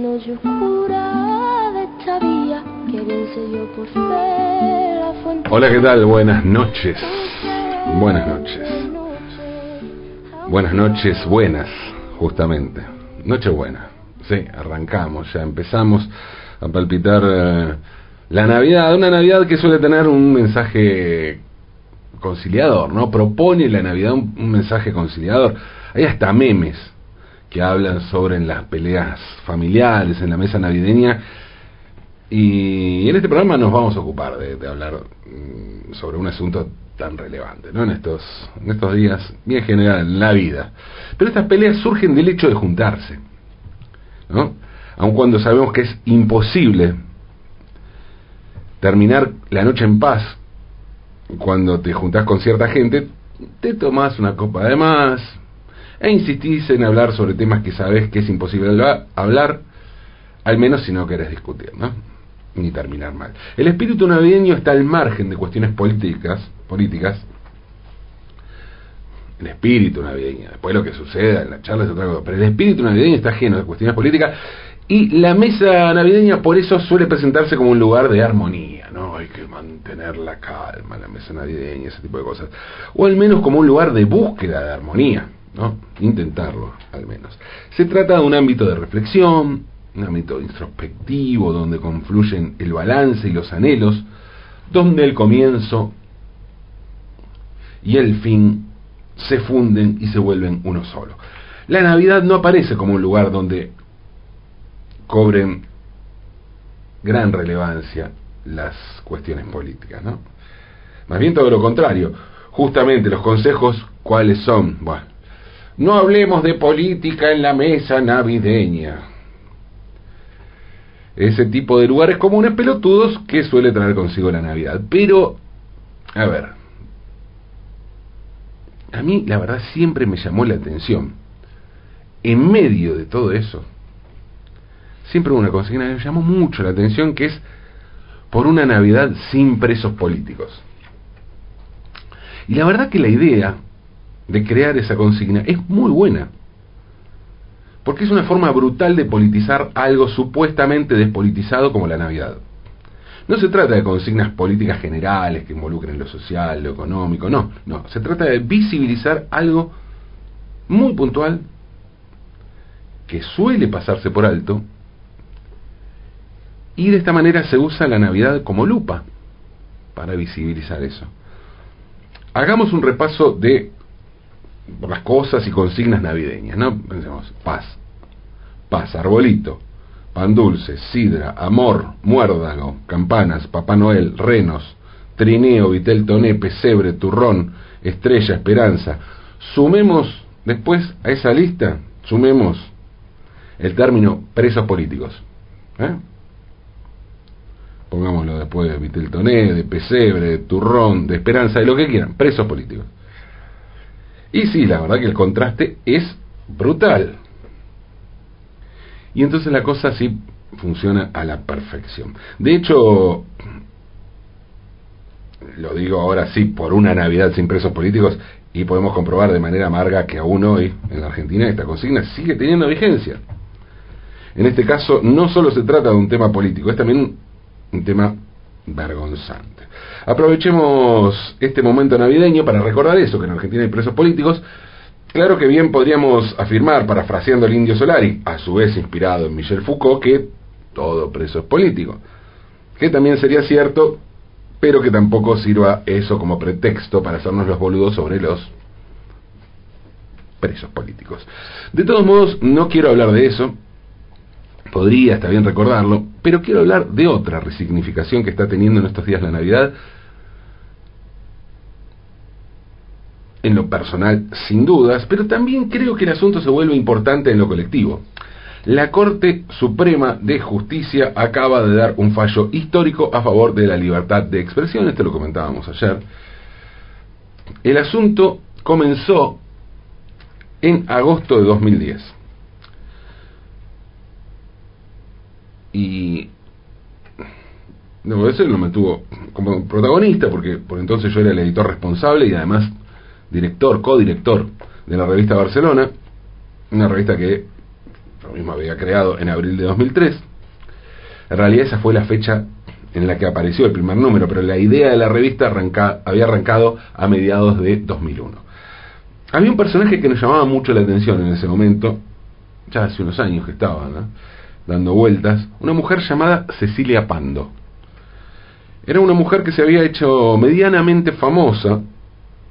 noche de que. Hola, ¿qué tal? Buenas noches. Buenas noches. Buenas noches, buenas, justamente. Noche buena. Sí, arrancamos, ya empezamos a palpitar eh, la Navidad, una Navidad que suele tener un mensaje conciliador, ¿no? Propone la Navidad un, un mensaje conciliador. Hay hasta memes que hablan sobre las peleas familiares en la mesa navideña y en este programa nos vamos a ocupar de, hablar mm, sobre un asunto tan relevante, ¿no? En estos, en estos días, bien general, en la vida. Pero estas peleas surgen del hecho de juntarse, ¿no? Aun cuando sabemos que es imposible terminar la noche en paz cuando te juntás con cierta gente, te tomás una copa de más e insistís en hablar sobre temas que sabes que es imposible hablar, al menos si no querés discutir, ¿no? ni terminar mal. El espíritu navideño está al margen de cuestiones políticas, políticas. El espíritu navideño, después lo que suceda en la charla es otra cosa, pero el espíritu navideño está lleno de cuestiones políticas y la mesa navideña por eso suele presentarse como un lugar de armonía, ¿no? Hay que mantener la calma, la mesa navideña, ese tipo de cosas. O al menos como un lugar de búsqueda de armonía, ¿no? Intentarlo, al menos. Se trata de un ámbito de reflexión, un ámbito introspectivo donde confluyen el balance y los anhelos, donde el comienzo y el fin se funden y se vuelven uno solo. La Navidad no aparece como un lugar donde cobren gran relevancia las cuestiones políticas, ¿no? Más bien todo lo contrario. Justamente los consejos, ¿cuáles son? Bueno, no hablemos de política en la mesa navideña ese tipo de lugares comunes pelotudos que suele traer consigo la Navidad. Pero, a ver, a mí la verdad siempre me llamó la atención. En medio de todo eso, siempre una consigna que me llamó mucho la atención, que es por una Navidad sin presos políticos. Y la verdad que la idea de crear esa consigna es muy buena porque es una forma brutal de politizar algo supuestamente despolitizado como la Navidad. No se trata de consignas políticas generales que involucren lo social, lo económico, no, no, se trata de visibilizar algo muy puntual que suele pasarse por alto y de esta manera se usa la Navidad como lupa para visibilizar eso. Hagamos un repaso de las cosas y consignas navideñas, ¿no? Pensemos, paz, paz, arbolito, pan dulce, sidra, amor, muérdago, campanas, Papá Noel, renos, trineo, vitel toné, pesebre, turrón, estrella, esperanza. Sumemos después a esa lista, sumemos el término presos políticos. ¿eh? Pongámoslo después de vitel toné, de pesebre, de turrón, de esperanza, de lo que quieran, presos políticos. Y sí, la verdad que el contraste es brutal. Y entonces la cosa sí funciona a la perfección. De hecho, lo digo ahora sí, por una Navidad sin presos políticos, y podemos comprobar de manera amarga que aún hoy en la Argentina esta consigna sigue teniendo vigencia. En este caso no solo se trata de un tema político, es también un tema vergonzante. Aprovechemos este momento navideño para recordar eso, que en Argentina hay presos políticos. Claro que bien podríamos afirmar, parafraseando al indio Solari, a su vez inspirado en Michel Foucault, que todo preso es político. Que también sería cierto, pero que tampoco sirva eso como pretexto para hacernos los boludos sobre los presos políticos. De todos modos, no quiero hablar de eso, podría, está bien recordarlo, pero quiero hablar de otra resignificación que está teniendo en estos días la Navidad. En lo personal, sin dudas, pero también creo que el asunto se vuelve importante en lo colectivo. La Corte Suprema de Justicia acaba de dar un fallo histórico a favor de la libertad de expresión, esto lo comentábamos ayer. El asunto comenzó en agosto de 2010 Y debo decir, lo mantuvo como protagonista, porque por entonces yo era el editor responsable y además director, codirector de la revista Barcelona, una revista que yo mismo había creado en abril de 2003. En realidad esa fue la fecha en la que apareció el primer número, pero la idea de la revista había arrancado a mediados de 2001. Había un personaje que nos llamaba mucho la atención en ese momento, ya hace unos años que estaba dando vueltas, una mujer llamada Cecilia Pando. Era una mujer que se había hecho medianamente famosa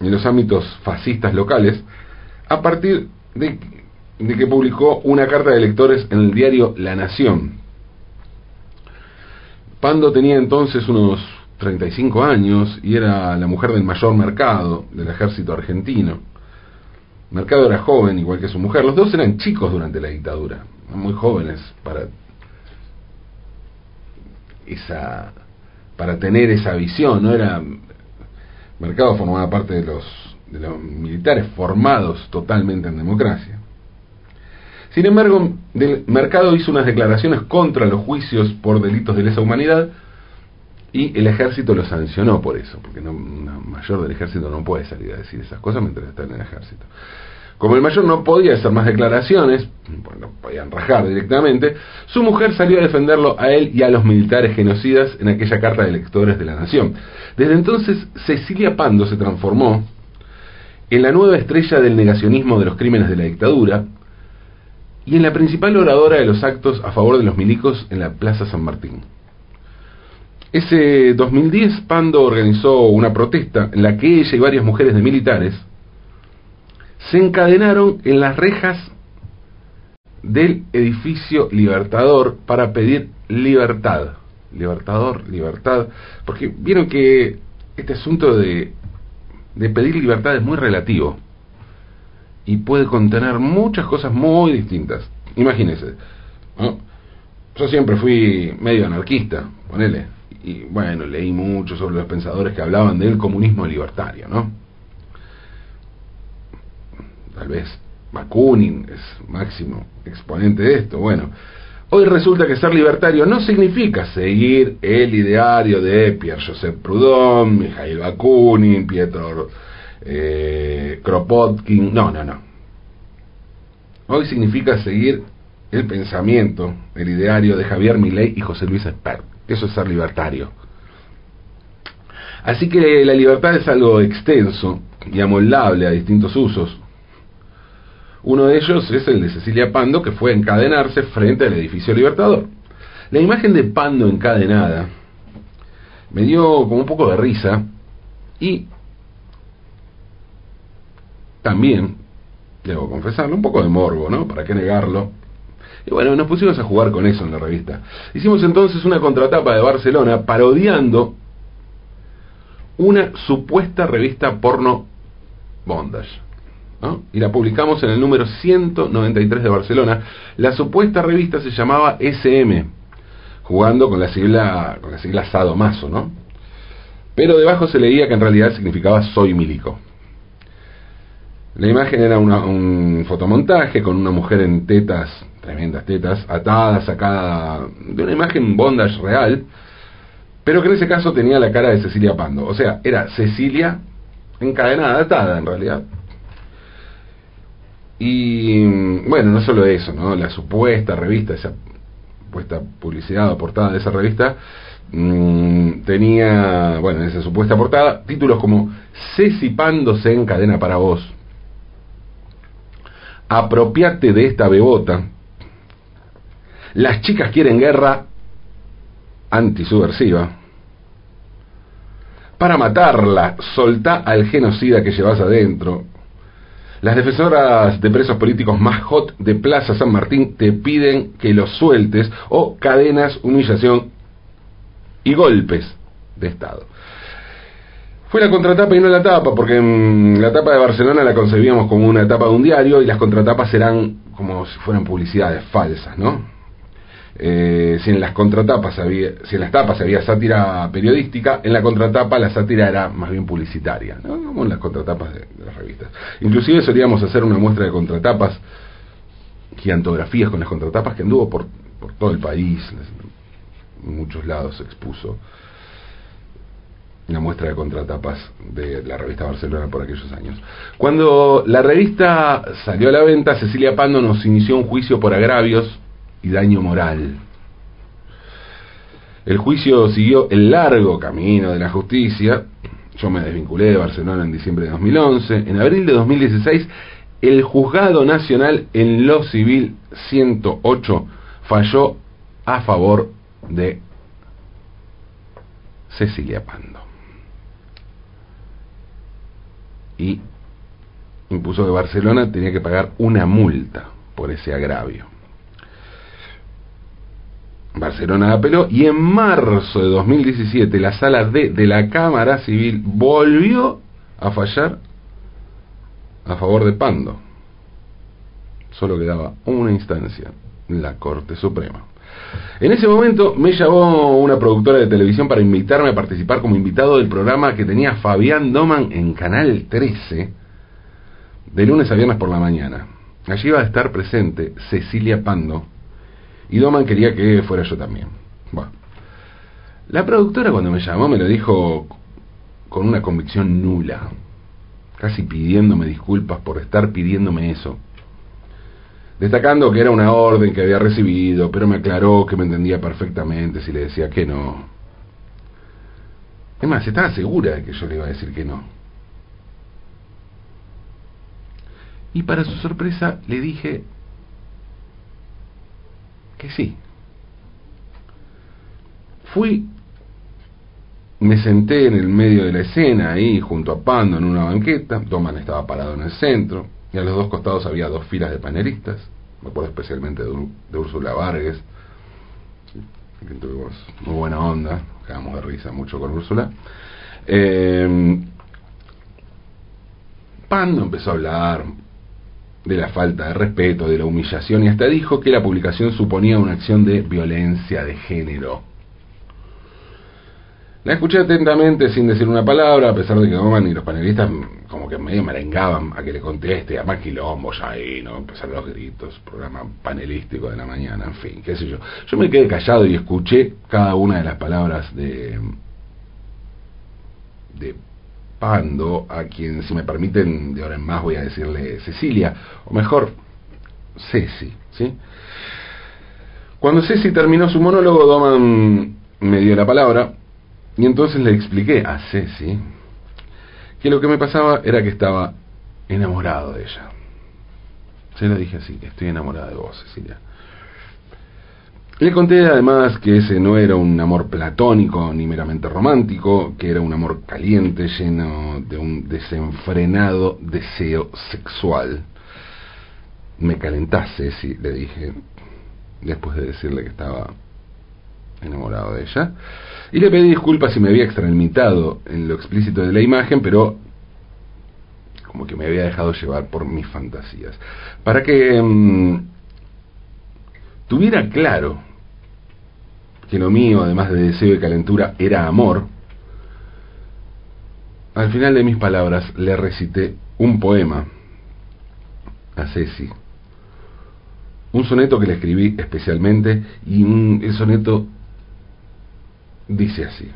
en los ámbitos fascistas locales a partir de, de que publicó una carta de lectores en el diario La Nación, Pando tenía entonces unos 35 años y era la mujer del mayor mercado del ejército argentino. Mercado era joven, igual que su mujer. Los dos eran chicos durante la dictadura, muy jóvenes para esa para tener esa visión, no era Mercado formaba parte de los de los militares formados totalmente en democracia. Sin embargo, del Mercado hizo unas declaraciones contra los juicios por delitos de lesa humanidad y el ejército lo sancionó por eso, porque no, mayor del ejército no puede salir a decir esas cosas mientras está en el ejército. Como el mayor no podía hacer más declaraciones, bueno, podían rajar directamente, su mujer salió a defenderlo a él y a los militares genocidas en aquella carta de electores de la nación. Desde entonces, Cecilia Pando se transformó en la nueva estrella del negacionismo de los crímenes de la dictadura, y en la principal oradora de los actos a favor de los milicos en la Plaza San Martín. Ese 2010 Pando organizó una protesta en la que ella y varias mujeres de militares se encadenaron en las rejas del edificio Libertador para pedir libertad. Libertador, libertad. Porque vieron que este asunto de, de pedir libertad es muy relativo y puede contener muchas cosas muy distintas. Imagínense, yo siempre fui medio anarquista, ponele, y bueno, leí mucho sobre los pensadores que hablaban del comunismo libertario, ¿no? Tal vez Bakunin es máximo exponente de esto. Bueno, hoy resulta que ser libertario no significa seguir el ideario de Pierre-Joseph Proudhon, Mikhail Bakunin, Pietro eh, Kropotkin, no, no, no. Hoy significa seguir el pensamiento, el ideario de Javier Milei y José Luis Espert. Eso es ser libertario. Así que la libertad es algo extenso y amoldable a distintos usos. Uno de ellos es el de Cecilia Pando, que fue encadenarse frente al edificio Libertador. La imagen de Pando encadenada me dio como un poco de risa y también, debo confesarlo, un poco de morbo, ¿no? ¿Para qué negarlo? Y bueno, nos pusimos a jugar con eso en la revista. Hicimos entonces una contratapa de Barcelona parodiando una supuesta revista porno bondage. Y la publicamos en el número 193 de Barcelona. La supuesta revista se llamaba SM, jugando con la sigla, con la sigla Sadomaso, ¿no? Pero debajo se leía que en realidad significaba soy milico. La imagen era un fotomontaje con una mujer en tetas, tremendas tetas, atada, sacada de una imagen bondage real, pero que en ese caso tenía la cara de Cecilia Pando. O sea, era Cecilia encadenada, atada en realidad. Y bueno, no solo eso, ¿no? La supuesta revista, esa supuesta publicidad o portada de esa revista, mmm, tenía, bueno, en esa supuesta portada, títulos como Ceci Pando se encadena para vos apropiate de esta bebota. Las chicas quieren guerra antisubversiva. Para matarla, soltá al genocida que llevas adentro. Las defensoras de presos políticos más hot de Plaza San Martín te piden que los sueltes o cadenas, humillación y golpes de Estado. Fue la contratapa y no la tapa, porque la tapa de Barcelona la concebíamos como una tapa de un diario y las contratapas eran como si fueran publicidades falsas, ¿no? Eh, si en las contratapas había, si en las tapas había sátira periodística, en la contratapa la sátira era más bien publicitaria, ¿no? como en las contratapas de, las revistas. Inclusive solíamos hacer una muestra de contratapas, gigantografías con las contratapas que anduvo por, por todo el país, en muchos lados se expuso una muestra de contratapas de la revista Barcelona por aquellos años. Cuando la revista salió a la venta, Cecilia Pando nos inició un juicio por agravios y daño moral. El juicio siguió el largo camino de la justicia. Yo me desvinculé de Barcelona en diciembre de 2011. En abril de 2016, el Juzgado Nacional en lo Civil 108 falló a favor de Cecilia Pando. Y impuso que Barcelona tenía que pagar una multa por ese agravio. Barcelona apeló y en marzo de 2017 la sala D de la Cámara Civil volvió a fallar a favor de Pando. Solo quedaba una instancia, la Corte Suprema. En ese momento me llamó una productora de televisión para invitarme a participar como invitado del programa que tenía Fabián Doman en Canal 13, de lunes a viernes por la mañana. Allí iba a estar presente Cecilia Pando, y Doman quería que fuera yo también. La productora cuando me llamó me lo dijo con una convicción nula, casi pidiéndome disculpas por estar pidiéndome eso. Destacando que era una orden que había recibido, pero me aclaró que me entendía perfectamente si le decía que no. Es más, estaba segura de que yo le iba a decir que no. Y para su sorpresa le dije que sí. Fui, me senté en el medio de la escena, ahí junto a Pando en una banqueta, Doman estaba parado en el centro, y a los dos costados había dos filas de panelistas, me acuerdo especialmente de, Úrsula Vargas, que tuvimos muy buena onda, quedamos de risa mucho con Úrsula. Eh, Pando empezó a hablar de la falta de respeto, de la humillación y hasta dijo que la publicación suponía una acción de violencia de género. La escuché atentamente sin decir una palabra, a pesar de que Oman y los panelistas como que medio merengaban a que le conteste, a más quilombos ahí, ¿no? Empezaron los gritos, programa panelístico de la mañana, en fin, qué sé yo. Yo me quedé callado y escuché cada una de las palabras de, de a quien, si me permiten, de ahora en más voy a decirle Cecilia, o mejor, Ceci, ¿sí? Cuando Ceci terminó su monólogo, Doman me dio la palabra y entonces le expliqué a Ceci que lo que me pasaba era que estaba enamorado de ella. Se lo dije así, estoy enamorada de vos, Cecilia. Le conté además que ese no era un amor platónico ni meramente romántico, que era un amor caliente, lleno de un desenfrenado deseo sexual. Me calentase, sí, le dije, después de decirle que estaba enamorado de ella. Y le pedí disculpas si me había extrañado en lo explícito de la imagen, pero como que me había dejado llevar por mis fantasías. Para que... Mm, tuviera claro que lo mío, además de deseo y calentura, era amor, al final de mis palabras le recité un poema a Ceci. Un soneto que le escribí especialmente y el soneto dice así.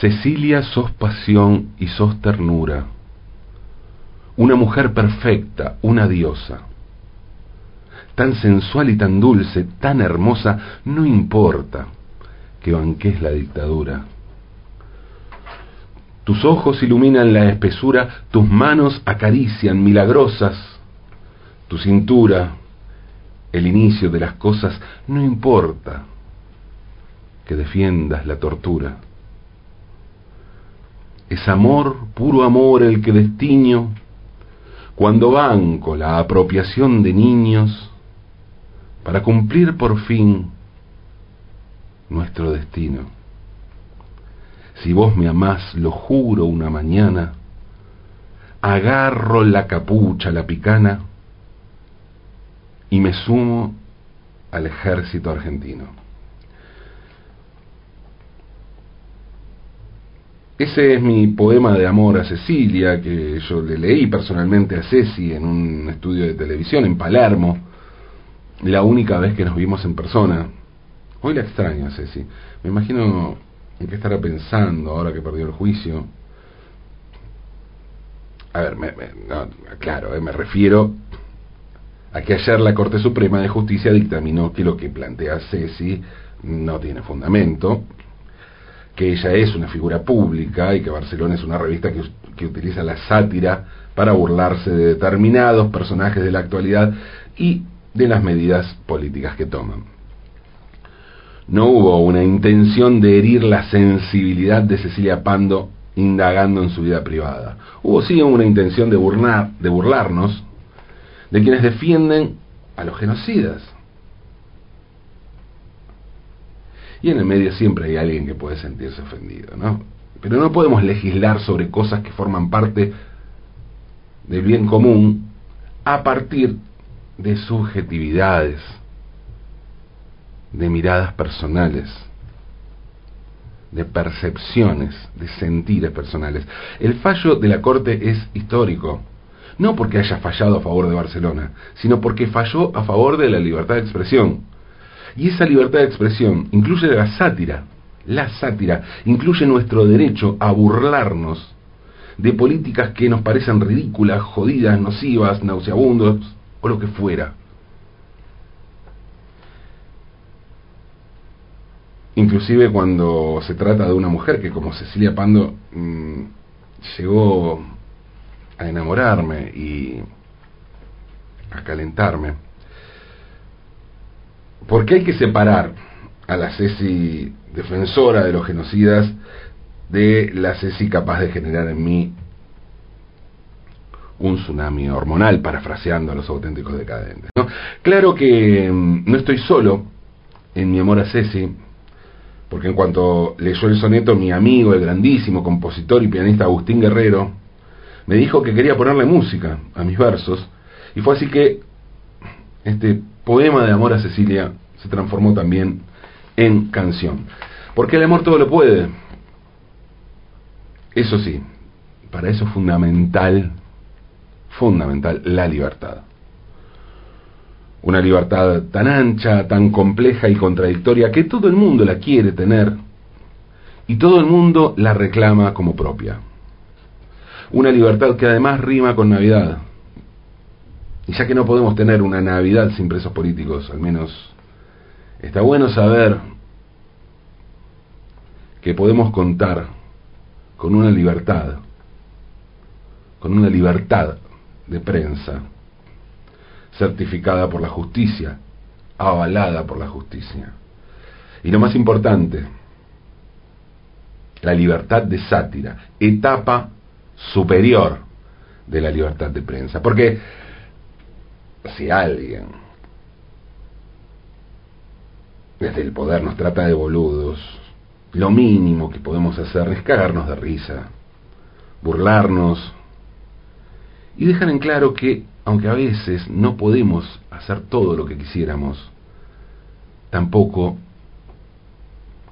Cecilia, sos pasión y sos ternura, una mujer perfecta, una diosa tan sensual y tan dulce, tan hermosa, no importa que banques la dictadura. Tus ojos iluminan la espesura, tus manos acarician milagrosas, tu cintura, el inicio de las cosas, no importa que defiendas la tortura. Es amor, puro amor el que destiño, cuando banco la apropiación de niños, para cumplir por fin nuestro destino. Si vos me amás, lo juro una mañana, agarro la capucha, la picana, y me sumo al ejército argentino. Ese es mi poema de amor a Cecilia, que yo le leí personalmente a Ceci en un estudio de televisión en Palermo, la única vez que nos vimos en persona. Hoy la extraño, Ceci. Me imagino en qué estará pensando ahora que perdió el juicio. A ver, me, claro, eh, me refiero a que ayer la Corte Suprema de Justicia dictaminó que lo que plantea Ceci no tiene fundamento, que ella es una figura pública y que Barcelona es una revista que utiliza la sátira para burlarse de determinados personajes de la actualidad y de las medidas políticas que toman. No hubo una intención de herir la sensibilidad de Cecilia Pando indagando en su vida privada. Hubo sí una intención de, de burlarnos de quienes defienden a los genocidas. Y en el medio siempre hay alguien que puede sentirse ofendido, ¿no? Pero no podemos legislar sobre cosas que forman parte del bien común a partir de subjetividades, de miradas personales, de percepciones, de sentires personales. El fallo de la Corte es histórico, no porque haya fallado a favor de Barcelona, sino porque falló a favor de la libertad de expresión. Y esa libertad de expresión incluye la sátira, la sátira incluye nuestro derecho a burlarnos de políticas que nos parecen ridículas, jodidas, nocivas, nauseabundos o lo que fuera. Inclusive cuando se trata de una mujer que como Cecilia Pando mm, llegó a enamorarme y a calentarme. Porque hay que separar a la Ceci defensora de los genocidas de la Ceci capaz de generar en mí un tsunami hormonal, parafraseando a los auténticos decadentes. Claro que mm, no estoy solo en mi amor a Ceci, porque en cuanto leyó el soneto mi amigo, el grandísimo compositor y pianista Agustín Guerrero, me dijo que quería ponerle música a mis versos, y fue así que este poema de amor a Cecilia se transformó también en canción. Porque el amor todo lo puede. Eso sí, para eso es fundamental, fundamental la libertad. Una libertad tan ancha, tan compleja y contradictoria que todo el mundo la quiere tener y todo el mundo la reclama como propia. Una libertad que además rima con Navidad. Y ya que no podemos tener una Navidad sin presos políticos, al menos está bueno saber que podemos contar con una libertad, con una libertad de prensa certificada por la justicia, avalada por la justicia. Y lo más importante, la libertad de sátira, etapa superior de la libertad de prensa. Porque si alguien desde el poder nos trata de boludos, lo mínimo que podemos hacer es cagarnos de risa, burlarnos y dejar en claro que aunque a veces no podemos hacer todo lo que quisiéramos, tampoco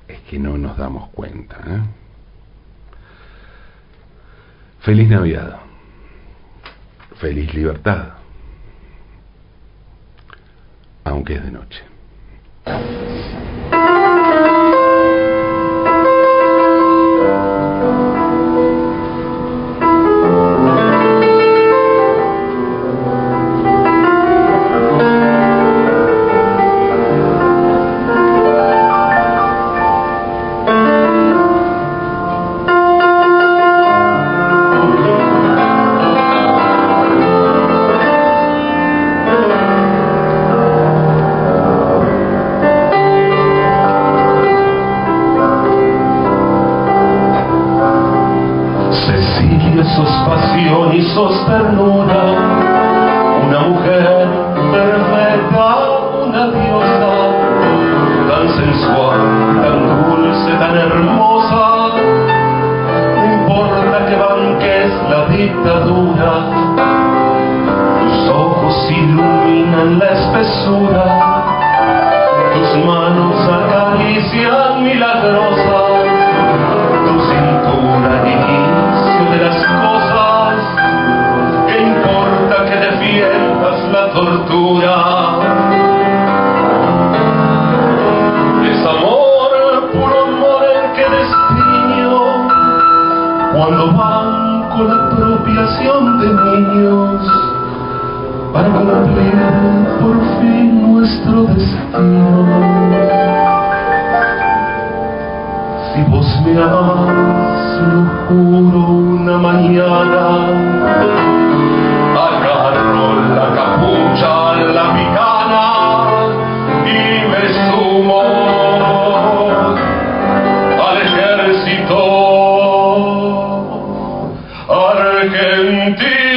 es que no nos damos cuenta. ¿eh? Feliz Navidad, feliz libertad, aunque es de noche. dictadura, tus ojos iluminan la espesura, tus manos acarician milagrosa, tu cintura inicio de las cosas, ¿qué importa que defiendas la tortura? Es amor, puro amor el que destino, cuando va para cumplir por fin nuestro destino. Si vos me amas, lo juro una mañana, agarro la capucha, la picana y me sumo ejército argentino.